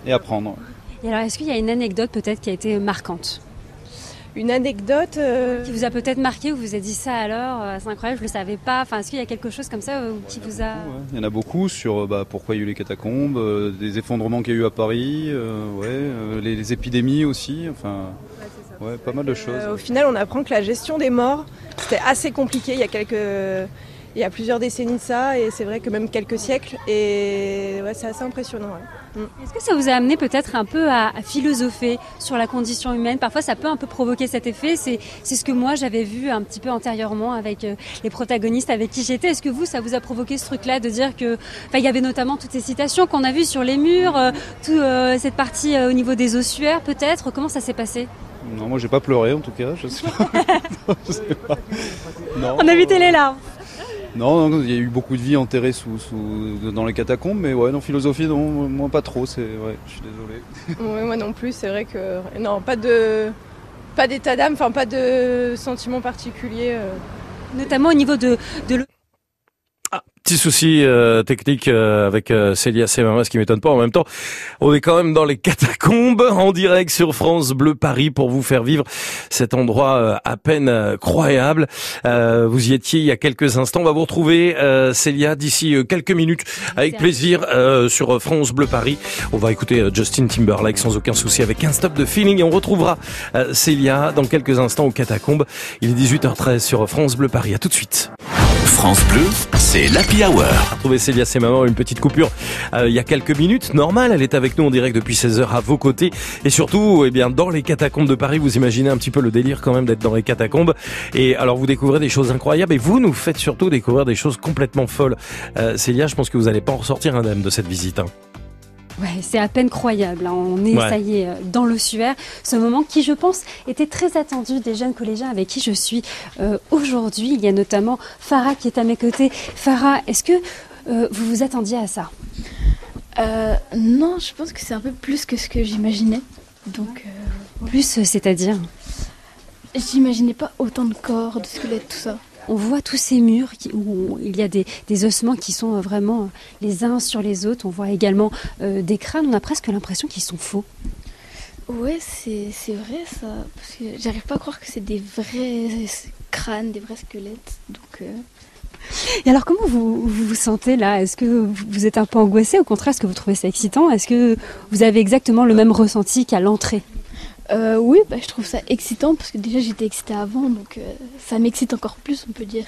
Et apprendre. Et alors est-ce qu'il y a une anecdote peut-être qui a été marquante? Une anecdote euh... qui vous a peut-être marqué, ou vous avez dit ça alors, euh, c'est incroyable, je ne le savais pas. Enfin, est-ce qu'il y a quelque chose comme ça euh, qui vous a. Beaucoup, ouais. Il y en a beaucoup sur bah, pourquoi il y a eu les catacombes, euh, des effondrements qu'il y a eu à Paris, ouais, les, les, épidémies aussi. Enfin, ouais, pas mal de choses. au final, on apprend que la gestion des morts, c'était assez compliqué il y a quelques. Il y a plusieurs décennies de ça, et c'est vrai que même quelques siècles, et ouais, c'est assez impressionnant. Ouais. Mm. Est-ce que ça vous a amené peut-être un peu à, à, philosopher sur la condition humaine? Parfois, ça peut un peu provoquer cet effet. C'est ce que moi, j'avais vu un petit peu antérieurement avec euh, les protagonistes avec qui j'étais. Est-ce que vous, ça vous a provoqué ce truc-là de dire que... Enfin, il y avait notamment toutes ces citations qu'on a vues sur les murs, euh, toute euh, cette partie euh, au niveau des ossuaires, peut-être? Comment ça s'est passé? Non, moi, j'ai pas pleuré, en tout cas. Je sais pas. <laughs> je sais pas. Non, On a évité les larmes. Non, non, il y a eu beaucoup de vie enterrée sous, sous, dans les catacombes, mais ouais, non, philosophie, non, moi pas trop, c'est, ouais, je suis désolé. <laughs> Ouais, moi non plus, c'est vrai que, non, pas de, pas d'état d'âme, enfin, pas de sentiment particulier. Euh. Notamment au niveau de, de Petit souci euh, technique euh, avec euh, Célia Semama, ce qui m'étonne pas. En même temps, on est quand même dans les <laughs> catacombes en direct sur France Bleu Paris pour vous faire vivre cet endroit euh, à peine euh, croyable. vous y étiez il y a quelques instants. On va vous retrouver Célia d'ici quelques minutes avec plaisir sur France Bleu Paris. On va écouter Justin Timberlake sans aucun souci avec un stop de feeling et on retrouvera Célia dans quelques instants aux catacombes. Il est 18h13 sur France Bleu Paris. À tout de suite. France Bleu, c'est l'Happy Hour. Retrouver Célia c'est maman une petite coupure euh, il y a quelques minutes. Normal, elle est avec nous en direct depuis 16h à vos côtés. Et surtout, eh bien, dans les catacombes de Paris, vous imaginez un petit peu le délire quand même d'être dans les catacombes. Et alors, vous découvrez des choses incroyables et vous nous faites surtout découvrir des choses complètement folles. Euh, Célia, je pense que vous n'allez pas en ressortir indemne de cette visite. Hein. Ouais, c'est à peine croyable. Hein. On est, ouais. ça y est, dans l'ossuaire. Ce moment qui, je pense, était très attendu des jeunes collégiens avec qui je suis euh, aujourd'hui. Il y a notamment Farah qui est à mes côtés. Farah, est-ce que euh, vous vous attendiez à ça? Euh, Non, je pense que c'est un peu plus que ce que j'imaginais. Donc, plus, c'est-à-dire? J'imaginais pas autant de corps, de squelettes, tout ça. On voit tous ces murs qui- où il y a des, des ossements qui sont vraiment les uns sur les autres. On voit également euh, des crânes. On a presque l'impression qu'ils sont faux. Ouais, c'est c'est vrai ça. Parce que j'arrive pas à croire que c'est des vrais crânes, des vrais squelettes. Donc. euh, Et alors, comment vous vous, vous sentez là? Est-ce que vous vous êtes un peu angoissé? Au contraire, est-ce que vous trouvez ça excitant? Est-ce que vous avez exactement le même ressenti qu'à l'entrée? Euh, oui, bah, je trouve ça excitant parce que déjà j'étais excitée avant, donc euh, ça m'excite encore plus, on peut dire.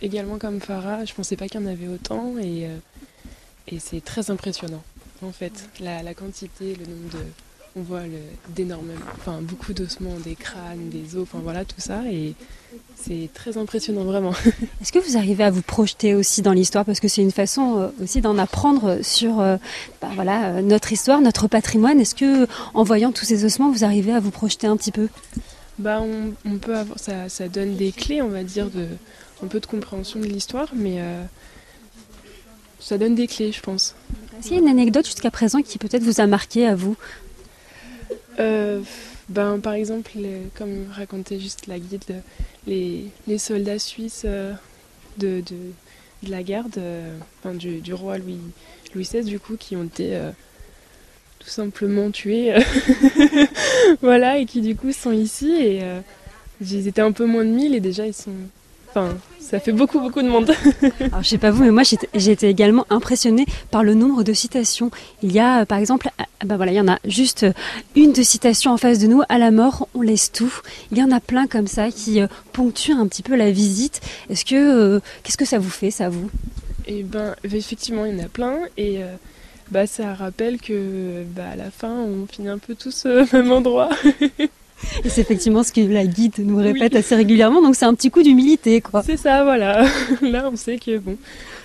Également comme Farah, je pensais pas qu'il y en avait autant et, euh, et c'est très impressionnant. En fait, la, la quantité, le nombre de. On voit d'énormes. Enfin, beaucoup d'ossements, des crânes, des os, enfin voilà, tout ça. Et c'est très impressionnant, vraiment. <laughs> Est-ce que vous arrivez à vous projeter aussi dans l'histoire? Parce que c'est une façon euh, aussi d'en apprendre sur euh, bah, voilà, euh, notre histoire, notre patrimoine. Est-ce que en voyant tous ces ossements, vous arrivez à vous projeter un petit peu? Bah, on, on peut avoir, ça, ça donne des clés, on va dire, de, un peu de compréhension de l'histoire, mais ça donne des clés, je pense. Est-ce qu'il y a une anecdote jusqu'à présent qui peut-être vous a marqué à vous? Euh, ben, par exemple, les- comme racontait juste la guide, le- les, les soldats suisses euh, de, de, la garde, euh, enfin, du, roi Louis, Louis XVI, du coup, qui ont été euh, tout simplement tués. euh, <laughs> voilà, et qui du coup sont ici. Et euh, ils étaient un peu moins de 1000 et déjà ils sont. Enfin, ça fait beaucoup, beaucoup de monde. <laughs> Alors, je sais pas vous, mais moi j'ai été également impressionnée par le nombre de citations. Il y a, euh, par exemple, bah voilà, il y en a juste euh, une de citation en face de nous. À la mort, on laisse tout. Il y en a plein comme ça qui euh, ponctuent un petit peu la visite. Est-ce que, euh, qu'est-ce que ça vous fait, ça vous? Et ben, effectivement, il y en a plein. Et euh, bah, ça rappelle que bah, à la fin, on finit un peu tous au même endroit. <laughs> Et c'est effectivement ce que la guide nous répète assez régulièrement. Donc c'est un petit coup d'humilité, quoi. C'est ça, voilà. <laughs> Là, on sait que bon,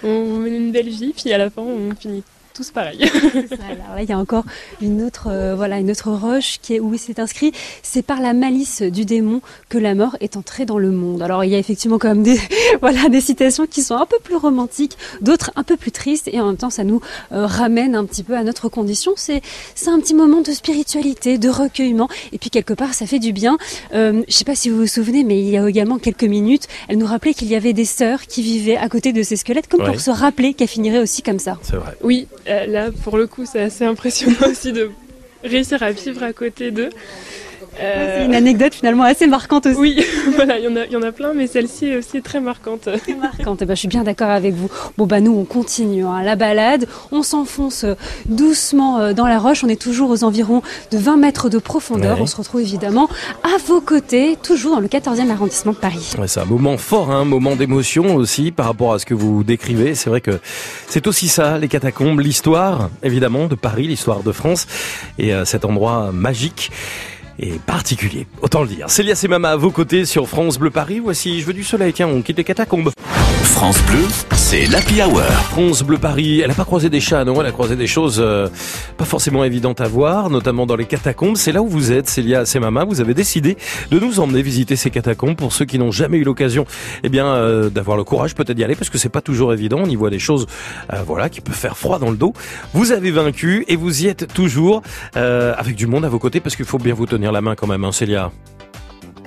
on mène une belle vie, puis à la fin, on finit tous. <laughs> Alors là, il y a encore une autre, euh, voilà, une autre roche qui est où c'est inscrit. C'est par la malice du démon que la mort est entrée dans le monde. Alors il y a effectivement quand même des, <laughs> voilà, des citations qui sont un peu plus romantiques, d'autres un peu plus tristes, et en même temps, ça nous euh, ramène un petit peu à notre condition. C'est, c'est un petit moment de spiritualité, de recueillement, et puis quelque part, ça fait du bien. Euh, je sais pas si vous vous souvenez, mais il y a également quelques minutes, elle nous rappelait qu'il y avait des sœurs qui vivaient à côté de ces squelettes, comme Ouais. pour se rappeler qu'elles finiraient aussi comme ça. C'est vrai. Oui, là, pour le coup, c'est assez impressionnant <laughs> aussi de réussir à vivre à côté d'eux. Euh, C'est une anecdote finalement assez marquante aussi. Oui, <laughs> voilà, il y, en a- il y en a plein, mais celle-ci est aussi très marquante. marquante. Eh ben, je suis bien d'accord avec vous. Bon, bah, nous, on continue hein, la balade. On s'enfonce euh, doucement euh, dans la roche. On est toujours aux environs de 20 mètres de profondeur. Ouais. On se retrouve évidemment à vos côtés, toujours dans le 14e arrondissement de Paris. Ouais, c'est un moment fort, hein, un moment d'émotion aussi par rapport à ce que vous décrivez. C'est vrai que c'est aussi ça, les catacombes, l'histoire, évidemment, de Paris, l'histoire de France et euh, cet endroit magique et particulier, autant le dire. Célia Semama à vos côtés sur France Bleu Paris. Voici Je veux du soleil. Tiens, on quitte les catacombes. France Bleu, c'est l'Happy Hour. France Bleu Paris, elle n'a pas croisé des chats, non, elle a croisé des choses euh, pas forcément évidentes à voir, notamment dans les catacombes. C'est là où vous êtes, Célia Semama. Vous avez décidé de nous emmener visiter ces catacombes pour ceux qui n'ont jamais eu l'occasion, eh bien, euh, d'avoir le courage peut-être d'y aller parce que c'est pas toujours évident. On y voit des choses, euh, voilà, qui peuvent faire froid dans le dos. Vous avez vaincu et vous y êtes toujours euh, avec du monde à vos côtés parce qu'il faut bien vous tenir la main quand même, hein, Célia.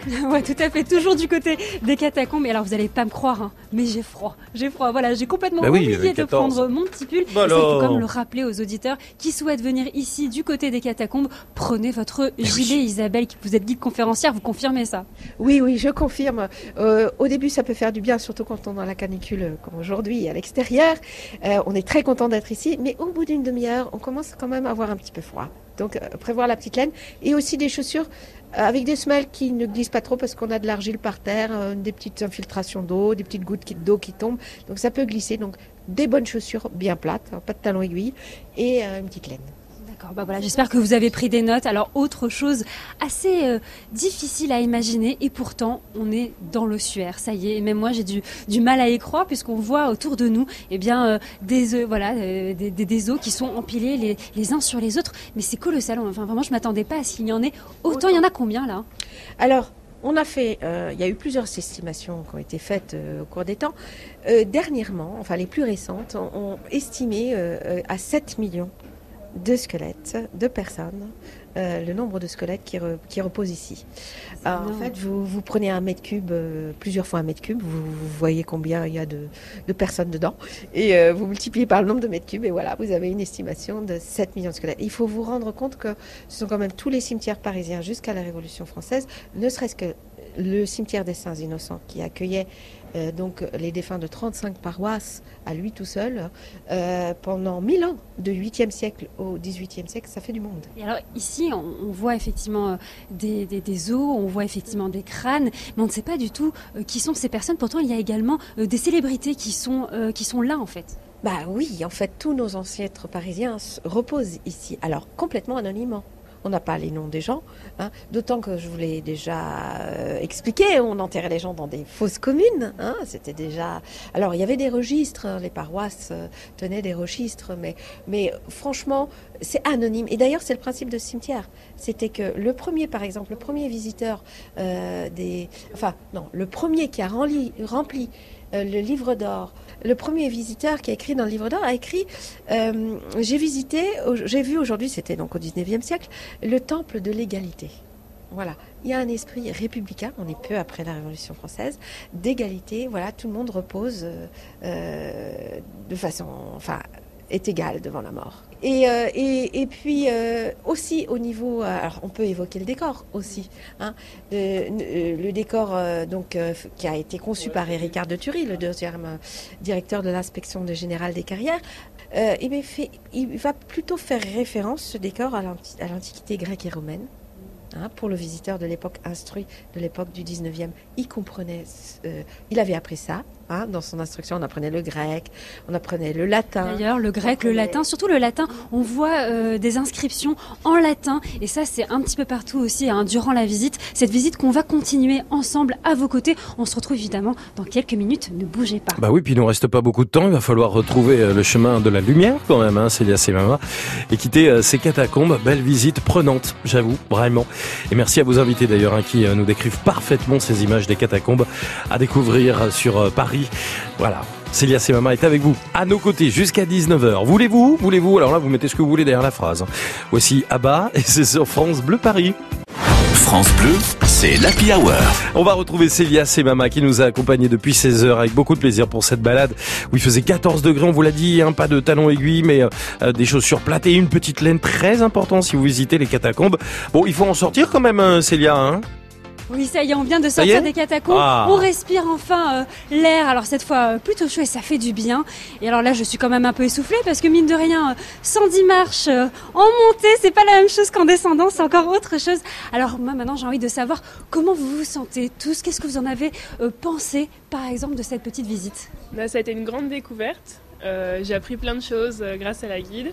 <laughs> ouais, tout à fait. Toujours du côté des catacombes. Et alors, vous allez pas me croire, hein, mais j'ai froid. J'ai froid. Voilà, j'ai complètement Bah oui, oublié de 14. prendre mon petit pull. Bah Et ça, il faut alors. quand même le rappeler aux auditeurs qui souhaitent venir ici, du côté des catacombes. Prenez votre gilet, Isabelle, qui vous êtes guide conférencière. Vous confirmez ça? Oui, oui, je confirme. Euh, au début, ça peut faire du bien, surtout quand on est dans la canicule euh, comme aujourd'hui à l'extérieur. Euh, on est très content d'être ici, mais au bout d'une demi-heure, on commence quand même à avoir un petit peu froid. Donc, euh, prévoir la petite laine et aussi des chaussures euh, avec des semelles qui ne glissent pas trop parce qu'on a de l'argile par terre, euh, des petites infiltrations d'eau, des petites gouttes d'eau qui tombent. Donc, ça peut glisser. Donc, des bonnes chaussures bien plates, hein, pas de talons aiguilles et une petite laine. Bah j'espère que vous avez pris des notes. Alors, autre chose assez euh, difficile à imaginer, et pourtant, on est dans l'ossuaire. Ça y est, et même moi, j'ai du, mal à y croire, puisqu'on voit autour de nous eh bien, euh, des, œufs, voilà, euh, des, os qui sont empilés les, uns sur les autres. Mais c'est colossal. Enfin, vraiment, je m'attendais pas à ce qu'il y en ait autant. Il y en a combien là? Alors, on a fait, euh, il y a eu plusieurs estimations qui ont été faites euh, au cours des temps. Euh, dernièrement, enfin les plus récentes, ont, estimé euh, euh, à 7 millions de squelettes de personnes euh, le nombre de squelettes qui, re- qui reposent ici. Alors, en fait, vous, vous prenez un mètre cube, euh, plusieurs fois un mètre cube, vous, vous voyez combien il y a de, de personnes dedans, et euh, vous multipliez par le nombre de mètres cubes, et voilà, vous avez une estimation de 7 millions de squelettes. Il faut vous rendre compte que ce sont quand même tous les cimetières parisiens jusqu'à la Révolution française, ne serait-ce que le cimetière des Saints Innocents qui accueillait euh, donc les défunts de 35 paroisses à lui tout seul euh, pendant 1000 ans, de 8e siècle au 18e siècle, ça fait du monde. Et alors ici, on, on voit effectivement euh, des, des, des os, on voit effectivement des crânes, mais on ne sait pas du tout euh, qui sont ces personnes. Pourtant, il y a également des célébrités qui sont, qui sont là en fait. Bah oui, en fait, tous nos ancêtres parisiens reposent ici, alors complètement anonymement. On n'a pas les noms des gens, hein, d'autant que je vous l'ai déjà euh, expliqué, on enterrait les gens dans des fosses communes. hein, C'était déjà. Alors il y avait des registres, hein, les paroisses euh, tenaient des registres, mais, franchement, c'est anonyme. Et d'ailleurs, c'est le principe de ce cimetière. C'était que le premier, par exemple, le premier visiteur euh, des. Enfin, non, le premier qui a rempli euh, le livre d'or. Le premier visiteur qui a écrit dans le livre d'or a écrit euh, J'ai visité, j'ai vu aujourd'hui, c'était donc au 19e siècle, le temple de l'égalité. Voilà, il y a un esprit républicain, on est peu après la Révolution française, d'égalité, voilà, tout le monde repose euh, de façon, enfin, est égal devant la mort. Et, euh, et, et puis euh, aussi au niveau, euh, alors on peut évoquer le décor aussi, hein, le, décor donc qui a été conçu par Ricard de Thury, le deuxième directeur de l'inspection générale des carrières. Fait- il va plutôt faire référence ce décor à l'anti- à l'antiquité grecque et romaine. Hein, pour le visiteur de l'époque instruit, de l'époque du 19e, il comprenait, il avait appris ça. Hein, dans son instruction, on apprenait le grec, on apprenait le latin. D'ailleurs, le grec, le latin, surtout le latin, on voit euh, des inscriptions en latin, et ça c'est un petit peu partout aussi hein, durant la visite. Cette visite qu'on va continuer ensemble à vos côtés. On se retrouve évidemment dans quelques minutes. Ne bougez pas. Bah oui, puis il nous reste pas beaucoup de temps. Il va falloir retrouver euh, le chemin de la lumière quand même, hein, Célia Semama, et quitter euh, ces catacombes. Belle visite prenante, j'avoue, vraiment. Et merci à vos invités d'ailleurs, hein, qui euh, nous décrivent parfaitement ces images des catacombes à découvrir sur euh, Paris. Voilà. Célia Semama est avec vous, à nos côtés, jusqu'à 19h. Voulez-vous Voulez-vous? Alors là, vous mettez ce que vous voulez derrière la phrase. Voici Abba, et c'est sur France Bleu Paris. France Bleu, c'est l'Happy Hour. On va retrouver Célia Semama qui nous a accompagnés depuis 16 heures avec beaucoup de plaisir pour cette balade où il faisait 14 degrés, on vous l'a dit, hein, pas de talons aiguilles mais euh, des chaussures plates et une petite laine très importante si vous visitez les catacombes. Bon, il faut en sortir quand même euh, Célia, hein? Oui, ça y est, on vient de sortir des catacombes. Ah. On respire enfin euh, l'air. Alors cette fois euh, plutôt chaud et ça fait du bien. Et alors là, je suis quand même un peu essoufflée parce que mine de rien, euh, 110 marches euh, en montée, c'est pas la même chose qu'en descendant, c'est encore autre chose. Alors moi maintenant, j'ai envie de savoir comment vous vous sentez tous. Qu'est-ce que vous en avez euh, pensé, par exemple, de cette petite visite? Bah, ça a été une grande découverte. Euh, j'ai appris plein de choses euh, grâce à la guide.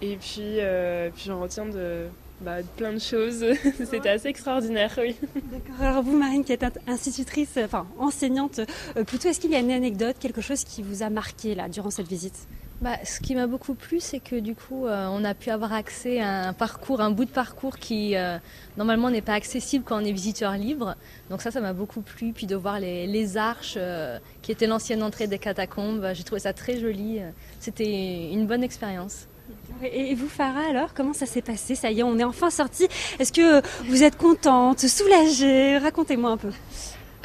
Et puis, euh, puis j'en retiens de, bah, plein de choses. <laughs> C'était assez extraordinaire, oui. Alors vous, Marine, qui êtes in- institutrice, euh, enfin enseignante, euh, plutôt, est-ce qu'il y a une anecdote, quelque chose qui vous a marqué là durant cette visite? Bah, ce qui m'a beaucoup plu, c'est que du coup, euh, on a pu avoir accès à un parcours, un bout de parcours qui euh, normalement n'est pas accessible quand on est visiteur libre. Donc ça, ça m'a beaucoup plu. Puis de voir les, les arches euh, qui étaient l'ancienne entrée des catacombes, j'ai trouvé ça très joli. C'était une bonne expérience. Et vous, Farah, alors, comment ça s'est passé? Ça y est, on est enfin sorti. Est-ce que vous êtes contente, soulagée? Racontez-moi un peu.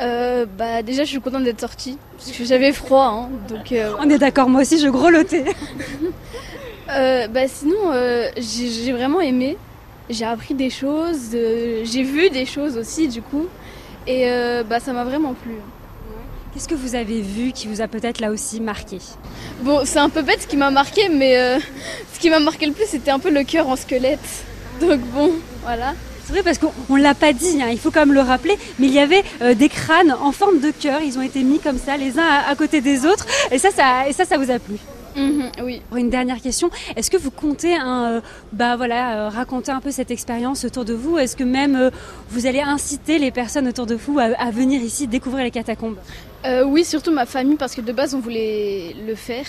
Euh, bah déjà je suis contente d'être sortie parce que j'avais froid hein, donc euh, On est d'accord, moi aussi, je grelottais. <laughs> Euh, bah sinon j'ai vraiment aimé j'ai appris des choses j'ai vu des choses aussi du coup et bah ça m'a vraiment plu Qu'est-ce que vous avez vu qui vous a peut-être là aussi marqué? Bon c'est un peu bête ce qui m'a marqué mais euh, ce qui m'a marqué le plus c'était un peu le cœur en squelette. Donc bon voilà. C'est vrai parce qu'on on l'a pas dit, hein, il faut quand même le rappeler, mais il y avait euh, des crânes en forme de cœur, ils ont été mis comme ça, les uns à, à côté des autres, et ça, ça, et ça, ça vous a plu? Mhm, oui. Une dernière question, est-ce que vous comptez un, euh, bah voilà, euh, raconter un peu cette expérience autour de vous? Est-ce que même euh, vous allez inciter les personnes autour de vous à, à venir ici découvrir les catacombes? Oui surtout ma famille parce que de base on voulait le faire.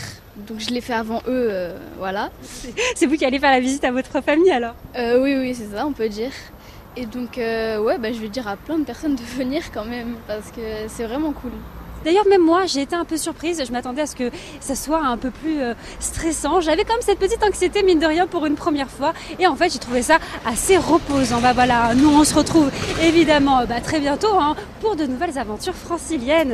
Donc je l'ai fait avant eux voilà. <laughs> C'est vous qui allez faire la visite à votre famille alors? Oui oui c'est ça on peut dire. Et donc ouais bah, je vais dire à plein de personnes de <laughs> venir quand même parce que c'est vraiment cool D'ailleurs, même moi, j'ai été un peu surprise. Je m'attendais à ce que ça soit un peu plus euh, stressant. J'avais comme cette petite anxiété, mine de rien, pour une première fois. Et en fait, j'ai trouvé ça assez reposant. Bah voilà, nous, on se retrouve évidemment bah, très bientôt hein, pour de nouvelles aventures franciliennes.